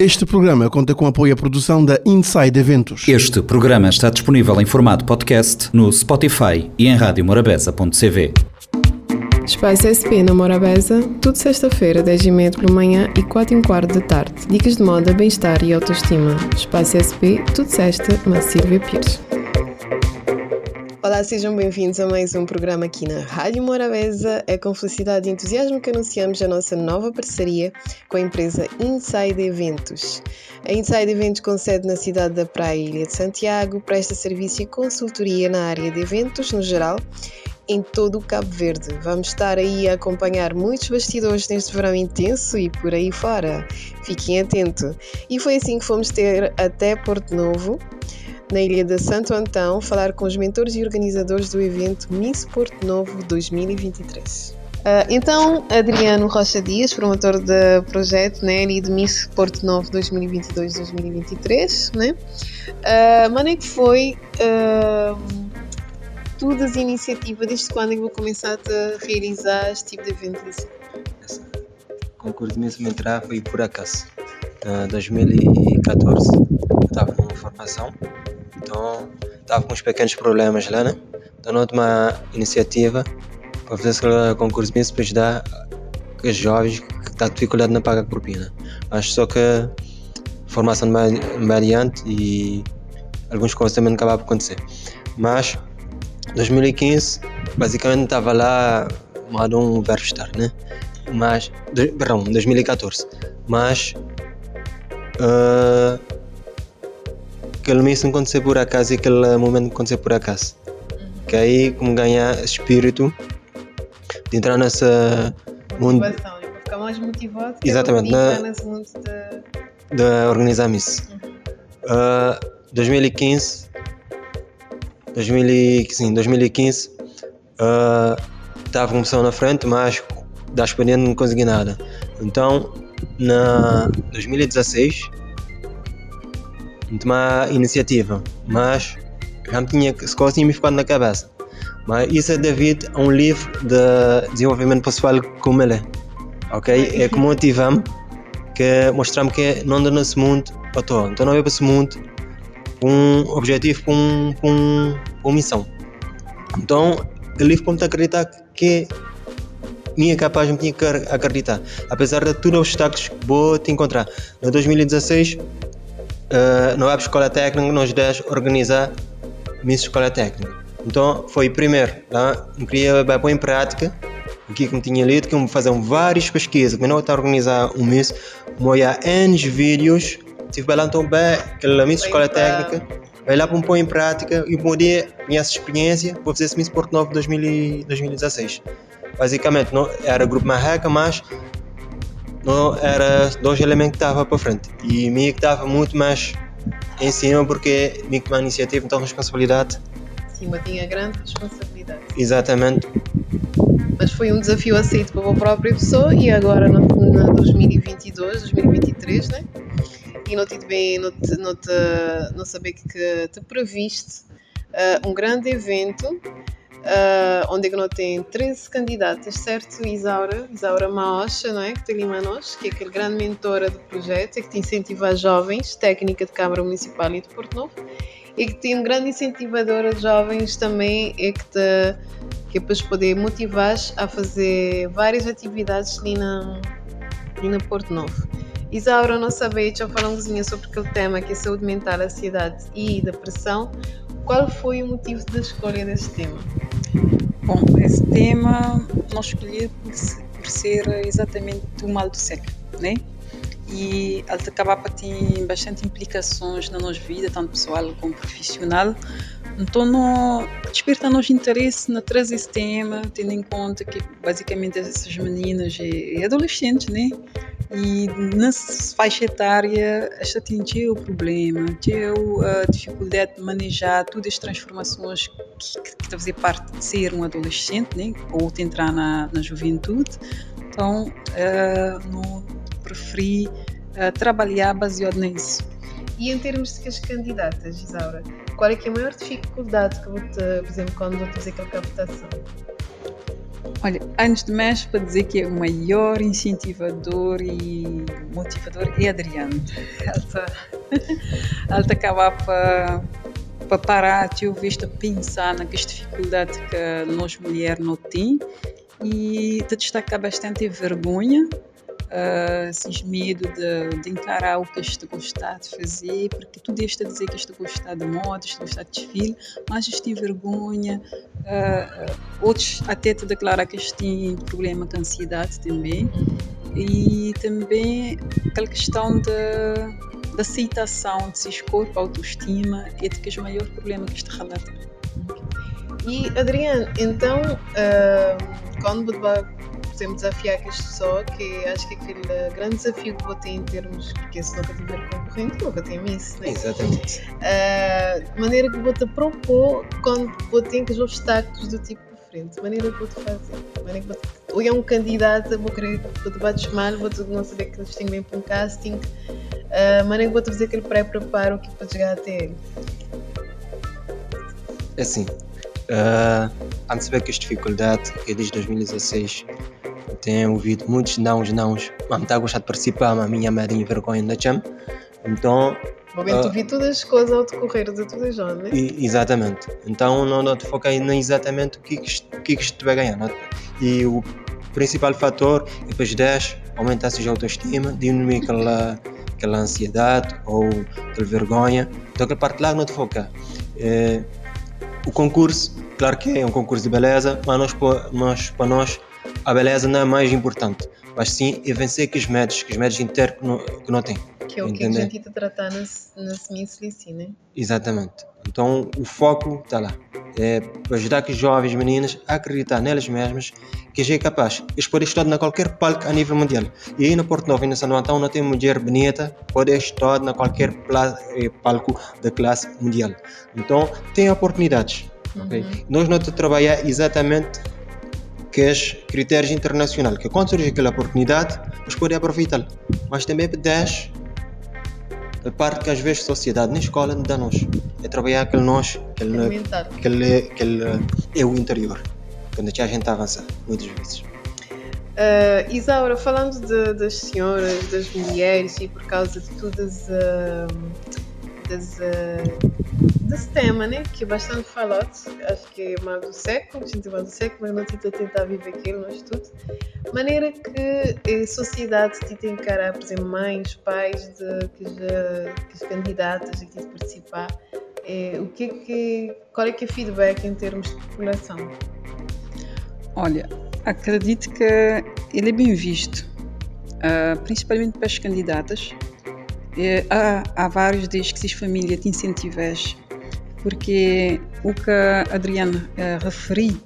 Este programa conta com apoio à produção da Inside Eventos. Este programa está disponível em formato podcast no Spotify e em radiomorabeza.cv. Espaço SP na Morabeza, tudo sexta-feira, 10h30 pela manhã e 4 h quarto da tarde. Dicas de moda, bem-estar e autoestima. Espaço SP, tudo sexta, na Silvia Pires. Olá, sejam bem-vindos a mais um programa aqui na Rádio Morabeza. É com felicidade e entusiasmo que anunciamos a nossa nova parceria com a empresa Inside Eventos. A Inside Eventos, com sede na cidade da Praia Ilha de Santiago, presta serviço e consultoria na área de eventos no geral em todo o Cabo Verde. Vamos estar aí a acompanhar muitos bastidores neste verão intenso e por aí fora. Fiquem atentos. E foi assim que fomos ter até Porto Novo na ilha de Santo Antão, falar com os mentores e organizadores do evento Miss Porto Novo 2023. Uh, ah, então, Adriano Rocha Dias, promotor do projeto né, e de Miss Porto Novo 2022-2023, né? Uh, mano, é que foi uh, tudo as iniciativas, desde quando é que vou começar a realizar este tipo de eventos? O concurso de Miss Entrar foi por acaso, em 2014. Eu estava numa formação então, estava com uns pequenos problemas lá, né? Então, na última iniciativa, para fazer esse concurso mesmo para ajudar os jovens que estão dificuldade na paga propina. Acho só que formação mediante e alguns coisas também acabaram por acontecer. Mas, 2015, basicamente estava lá, modo um estar, né? Mas, perdão, 2014. Mas, uh, aquele mês não aconteceu por acaso e aquele momento aconteceu por acaso. Que aí como ganhar espírito de entrar nessa mundo. Motivação, para ficar mais motivado. Exatamente, na, nesse mundo de... de organizar isso. Uhum. Uh, 2015 2000, sim, 2015 uh, estava começando na frente, mas da experiência não consegui nada. Então, na 2016 tomar iniciativa, mas já me tinha, se tinha me ficado na cabeça. Mas isso é devido a um livro de desenvolvimento pessoal como ele é. Ok? É que motiva-me, que mostrar-me que não ando nesse mundo para toa. Então não é para esse mundo com um objetivo, com, um, um, uma missão. Então, o livro para me acreditar que minha capaz, me tinha que acreditar. Apesar de todos os obstáculos que vou te encontrar. Em 2016, uh, no Web Escola Técnica nós demos organizar Miss Escola Técnica. Então foi primeiro, tá? eu queria pôr em prática o que eu tinha lido, que eu fazer várias pesquisas, mas não está a organizar um Miss, olhar N vídeos, tive lá então bem, aquela Miss Escola Técnica, vai lá para pôr em prática e poder minha experiência para fazer esse Miss Porto Novo 2016. Basicamente, não, era grupo Marreca, mas não era dois elementos que estavam para frente. E mim que estava muito mais em cima porque mim que uma iniciativa, então responsabilidade. Sim, mas tinha grande responsabilidade. Exatamente. Mas foi um desafio aceito pela própria pessoa e agora na, na 2022, 2023, né? E não te bem, não, te, não, te, não saber que te previste uh, um grande evento uh, onde é não tem 13 candidatas, certo, Isaura? Isaura Maocha, não é? Que tem nós, que é aquele grande mentora do projeto, e que te incentiva jovens, técnica de Câmara Municipal e de Porto Novo, e que tem um grande incentivador de jovens também, é que te que é para poder motivar a fazer várias atividades ali na, ali na Porto Novo. Isaura, não sabia, já falamos sobre aquele tema que é saúde mental, ansiedade e depressão. Qual foi o motivo da escolha deste tema? Bom, esse tema nós escolhi por ser exatamente o mal do século, né? E ele acaba para ter bastante implicações na nossa vida, tanto pessoal como profissional. Então, não, desperta nosso interesse na trazer esse tema, tendo em conta que basicamente essas meninas e adolescentes, né? E nessa faixa etária, esta tinha o problema, tinha a dificuldade de manejar todas as transformações que, que, que fazer parte de ser um adolescente, né? ou de entrar na, na juventude. Então, uh, preferi uh, trabalhar baseado nisso. E em termos de as candidatas, Isaura, qual é que é a maior dificuldade que vou te, por exemplo, quando vou fazer aquela captação? Olha, antes de mais, para dizer que é o maior incentivador e motivador é Adriano. Está acaba para para parar de visto a pensar nas dificuldades que nós mulheres não temos e te destacar bastante a vergonha uh, medo de, de, encarar o que este gostar de fazer, porque tu deixas de dizer que este gostar de moda, este gostar de desfile, mas este vergonha, uh, outros até te declaram que este tem problema com ansiedade também, e também aquela questão da aceitação de si corpo, autoestima, é que é o maior problema que este relata. E Adriano, então, uh, quando podemos desafiar que pessoa, que acho que aquele grande desafio que vou ter em termos, porque se nunca tiver concorrente, nunca tem isso, né? Exatamente. Uh, de maneira que vou te propor quando vou ter que os obstáculos do tipo diferente, maneira que vou te fazer, maneira que vou te... ou é um candidato, vou querer vou te bater mal, vou te não saber que eles têm bem para um casting, uh, maneira que vou te fazer aquele pré-preparo aqui para chegar até ele. É assim, uh, antes de ver que as dificuldades, que desde 2016 tenho ouvido muitos nãos, nãos. Mas está a gostar de participar, mas a minha madrinha vergonha da chama. Então. Momento uh, vi todas as coisas ao decorrer de tudo já, não é? Exatamente. Então não, não te foquei nem exatamente o que, o que, que vai ganhar. Não? E o principal fator é depois 10 aumentar a autoestima, diminuir aquela, aquela ansiedade ou aquela vergonha. Então aquela parte lá não te foca. É, o concurso, claro que é um concurso de beleza, mas nós, nós, para nós a beleza não é mais importante, mas sim é vencer que os médios, que os médios internos que não, que não têm. Que é o que a gente está tratar na, na Smith né? Exatamente. Então o foco está lá. É para ajudar que os jovens meninas a acreditar nelas mesmas que já é capaz. Eles podem estar na qualquer palco a nível mundial. E aí na Porto Novo e na São Antão não tem mulher bonita, pode estar na qualquer eh, palco da classe mundial. Então tem oportunidades. Uhum. Okay? Nós não trabalhar exatamente que é critérios internacionais, que quando surge aquela oportunidade, nós podemos aproveitá-la. Mas também pedes a parte que às vezes a sociedade na escola não dá nós. É trabalhar aquele nós, aquele, aquele, aquele é o interior, quando a gente avança, muitas vezes. Uh, Isaura, falando de, das senhoras, das mulheres e por causa de todas uh, das, uh, desse tema, né? Que bastante falado, acho que é mais do século, gente mais do século, mas não tenta tentar viver aquilo no estudo. Maneira que a sociedade tenta encarar, por exemplo, mães, pais de, que, já, que as candidatas aqui de participar, é, o que é que, qual é que é o feedback em termos de população? Olha, acredito que ele é bem visto, uh, principalmente para as candidatas, há, há vários desde que se família te incentivas, porque o que a Adriana uh, referi,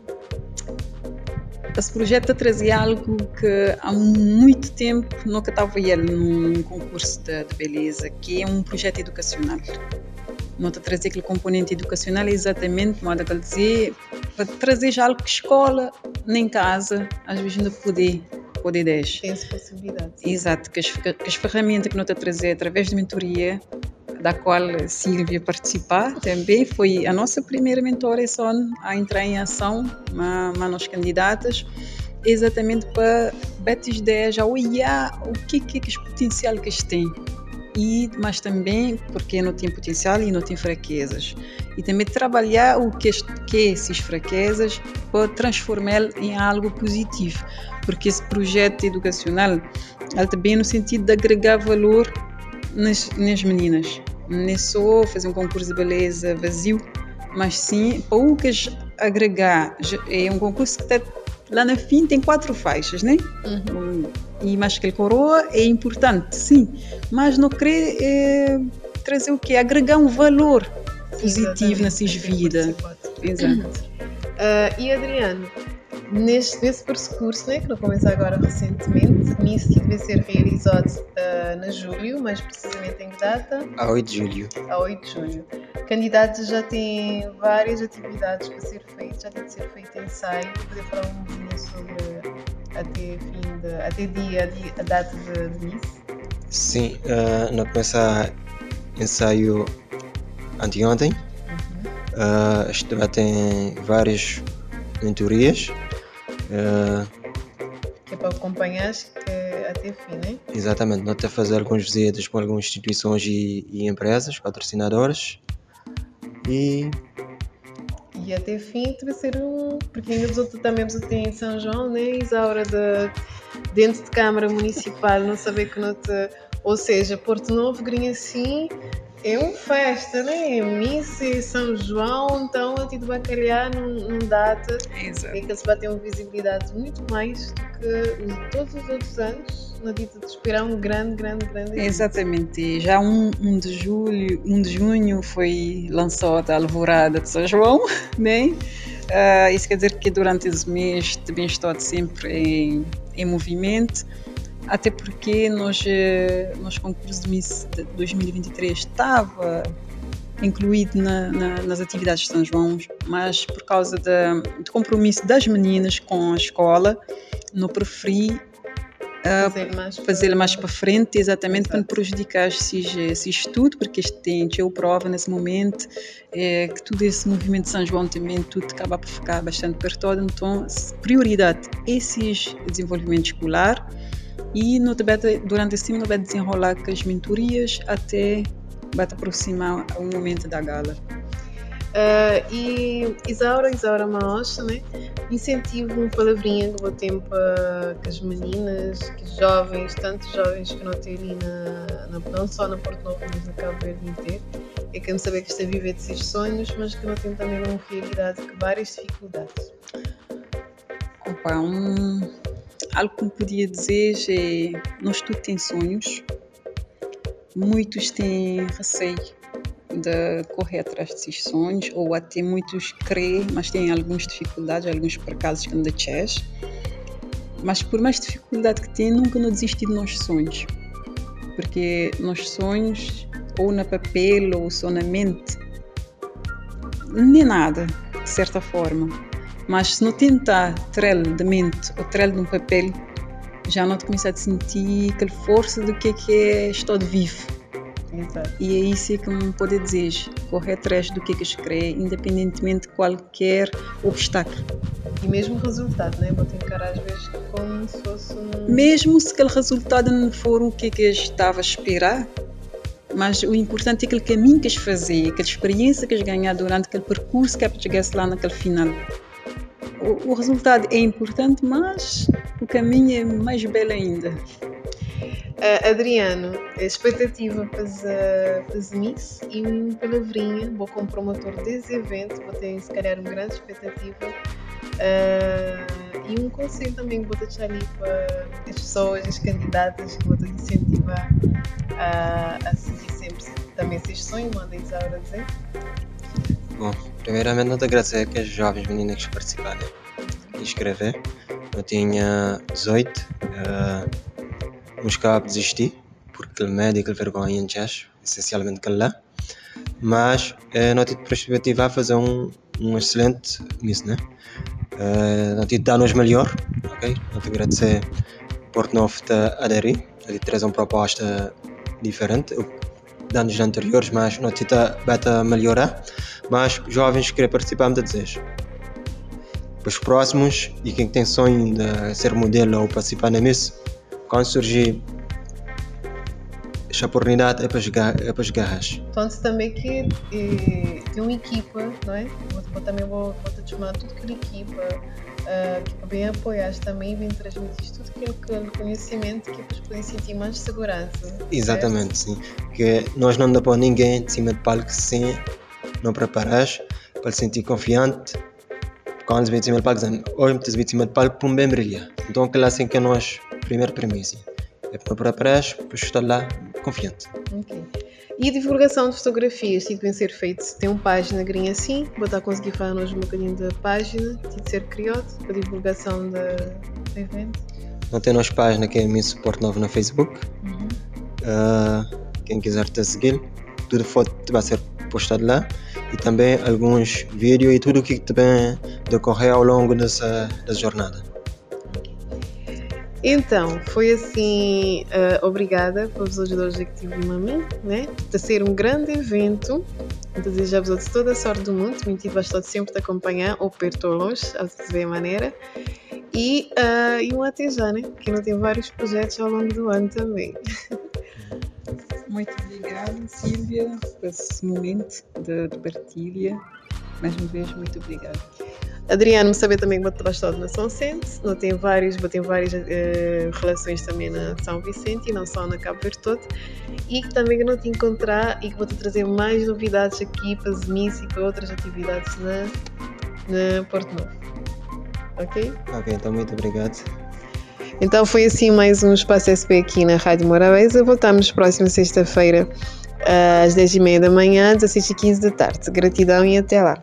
esse projeto trazia algo que há muito tempo nunca estava ele num concurso de, de beleza, que é um projeto educacional. Não te trazer aquele componente educacional é exatamente, modo que dizer, para trazer algo que escola, nem casa, às vezes não poder poder 10. Tem essa possibilidade. Exato, que as, que as ferramentas que a trazer através de mentoria, da qual Silvia participar também, foi a nossa primeira mentora só a entrar em ação, mas nós candidatas, exatamente para betes 10 a olhar o que, que, que é potencial que eles têm. E mas também porque não tem potencial e não tem fraquezas. E também trabalhar o que que essas fraquezas para transformar em algo positivo. Porque esse projeto educacional ele também no sentido de agregar valor nas, nas meninas é só fazer um concurso de beleza vazio mas sim que agregar. É um concurso que está lá no fim tem quatro faixas né? Uhum. e mais que coroa é importante sim. Mas não querer é, trazer o quê? Agregar um valor positivo nessas vidas exato. Uh, e Adriano neste, nesse percurso, né, que não começa agora recentemente, nisso que deve ser realizado uh, na julho, mais precisamente em que data? A 8 de julho. A 8 de julho. Candidatos já têm várias atividades para ser feitas, já tem de ser feito ensaio, poder falar um pouquinho sobre até fim de, até dia, a data de, de? Sim, uh, não começa ensaio anteontem. Uhum. Uh, tem várias mentorias Uh, é para acompanhar até fim, né? Exatamente, nós temos fazer algumas visitas para algumas instituições e, e empresas, patrocinadoras e e até fim um. Porque ainda outros também tem em São João, né? Isaura de, dentro de Câmara Municipal, não saber que não te. Ou seja, Porto Novo, Grinha assim, é uma festa, né? É missa e São João, então a Tito Bacalhau não, não data. Exato. É que eles vai ter uma visibilidade muito mais do que todos os outros anos na dita de esperar um grande, grande, grande. Exatamente. Já 1 um, um de julho, 1 um de junho foi lançada a Alvorada de São João, né? Uh, isso quer dizer que durante esse mês também estou sempre em, em movimento até porque nós, eh, nós concurso de Miss de 2023 estava incluído na, na, nas atividades de São João, mas por causa do compromisso das meninas com a escola, não preferi uh, fazer mais, fazer mais para frente, exatamente Exato. para não prejudicar esse, estudo, porque este tem eu prova nesse momento, é, que todo esse movimento de São João também tudo acaba por ficar bastante perto, então prioridade esse desenvolvimento escolar e no Tibete, durante esse tempo, vai desenrolar com as mentorias até vai aproximar o momento da gala. Uh, e Isaura, Isaura Maos, né? incentivo uma palavrinha que vou ter para as meninas, que os jovens, tantos jovens que não têm ali na, na, não só na Porto Novo, mas na Cabo Verde inteiro, é que não saber que está a viver desses sonhos, mas que não tem também uma realidade com várias dificuldades. Opa, um, algo que me podia dizer é: nós tudo tem sonhos, muitos têm receio de correr atrás desses sonhos, ou até muitos creem, mas têm algumas dificuldades, alguns percalços que não deixas. Mas por mais dificuldade que têm, nunca não desistir de nossos sonhos. Porque nossos sonhos, ou na papel, ou só na mente, nem nada, de certa forma mas se não tentar trel de mente ou trel de um papel, já não te começa a sentir aquela força do que é que é estar de vivo. Exato. E é isso que me pode dizer, correr atrás do que é que escreve, independentemente de qualquer obstáculo. E mesmo o resultado, né? Vou te encarar às vezes como se fosse um... Mesmo se aquele resultado não for o que, é que eu estava a esperar, mas o importante é aquele caminho que as fazer, aquela experiência que as ganhar durante aquele percurso que é para chegar lá naquele final o, resultado é importante, mas o caminho é mais belo ainda. Uh, Adriano, expectativa para as Miss e uma palavrinha, vou como promotor desse evento, vou ter se calhar uma grande expectativa uh, e um conselho também que vou deixar ali para as pessoas, as candidatas, que vou te incentivar a, a seguir sempre também esses sonhos, mandem Isaura dizer. Bom, primeiramente não te agradecer que as jovens meninas que participaram e escrever. Eu tinha 18, uh, mas cá desisti, porque o médico a vergonha em chás, essencialmente que lá. Mas uh, não tive perspectiva a fazer um, um excelente miss, né? Uh, não tive danos melhor, ok? Não te agradecer por não aderir, ele traz uma proposta diferente, danos anteriores, mas não tive beta melhorar. Mas jovens que querem participar me desejo para os próximos e quem tem sonho de ser modelo ou participar na Miss, quando surgir essa oportunidade é para jogar, é para jogar Então também que eh, tem uma equipa, não é? Vou, vou também vou, vou te chamar tudo aquela equipa uh, que vem apoiar também vem transmitir tudo aquele conhecimento que eles podem sentir mais segurança. Exatamente, certo? sim. Que nós não dá ninguém de cima de palco sem não preparar para se sentir confiante quando se cima do palco, hoje me cima do palco para um bem brilhar. Então, aquela assim que é nós, primeira premissa. É para preparar, para estar lá confiante. E a divulgação de fotografias tem que ser feito. Tem uma página grinha assim, vou estar a conseguir falar hoje um bocadinho da página, tem de ser criado para divulgação do evento. Não tem nossa página que é Miss Suporte Novo no Facebook. Uhum. Uh, quem quiser te seguir, tudo foto vai ser postado lá e também alguns vídeos e tudo o que também decorreu ao longo dessa, dessa jornada. Então, foi assim, uh, obrigada pelos ajudadores que tive a mim, né? De ser um grande evento. Desejo-vos toda a sorte do mundo. Me tive bastante sempre de acompanhar, ou perto ou longe, a ver a maneira. E, uh, e um até já, né? Que ainda tem vários projetos ao longo do ano também. Muito obrigada, Silvia, por esse momento de, de partilha. Mais uma vez, muito obrigada. Adriano, saber também que vou bastante na São Vicente, não tem vários, vou ter várias uh, relações também na São Vicente e não só na Cabo Verde todo. E que também eu não te encontrar e que vou te trazer mais novidades aqui para Zemis e para outras atividades na, na Porto Novo. Ok? Ok, então muito obrigado. Então foi assim mais um Espaço SP aqui na Rádio Morabeza. Voltamos próxima sexta-feira às 10h30 da manhã, 16h15 da tarde. Gratidão e até lá.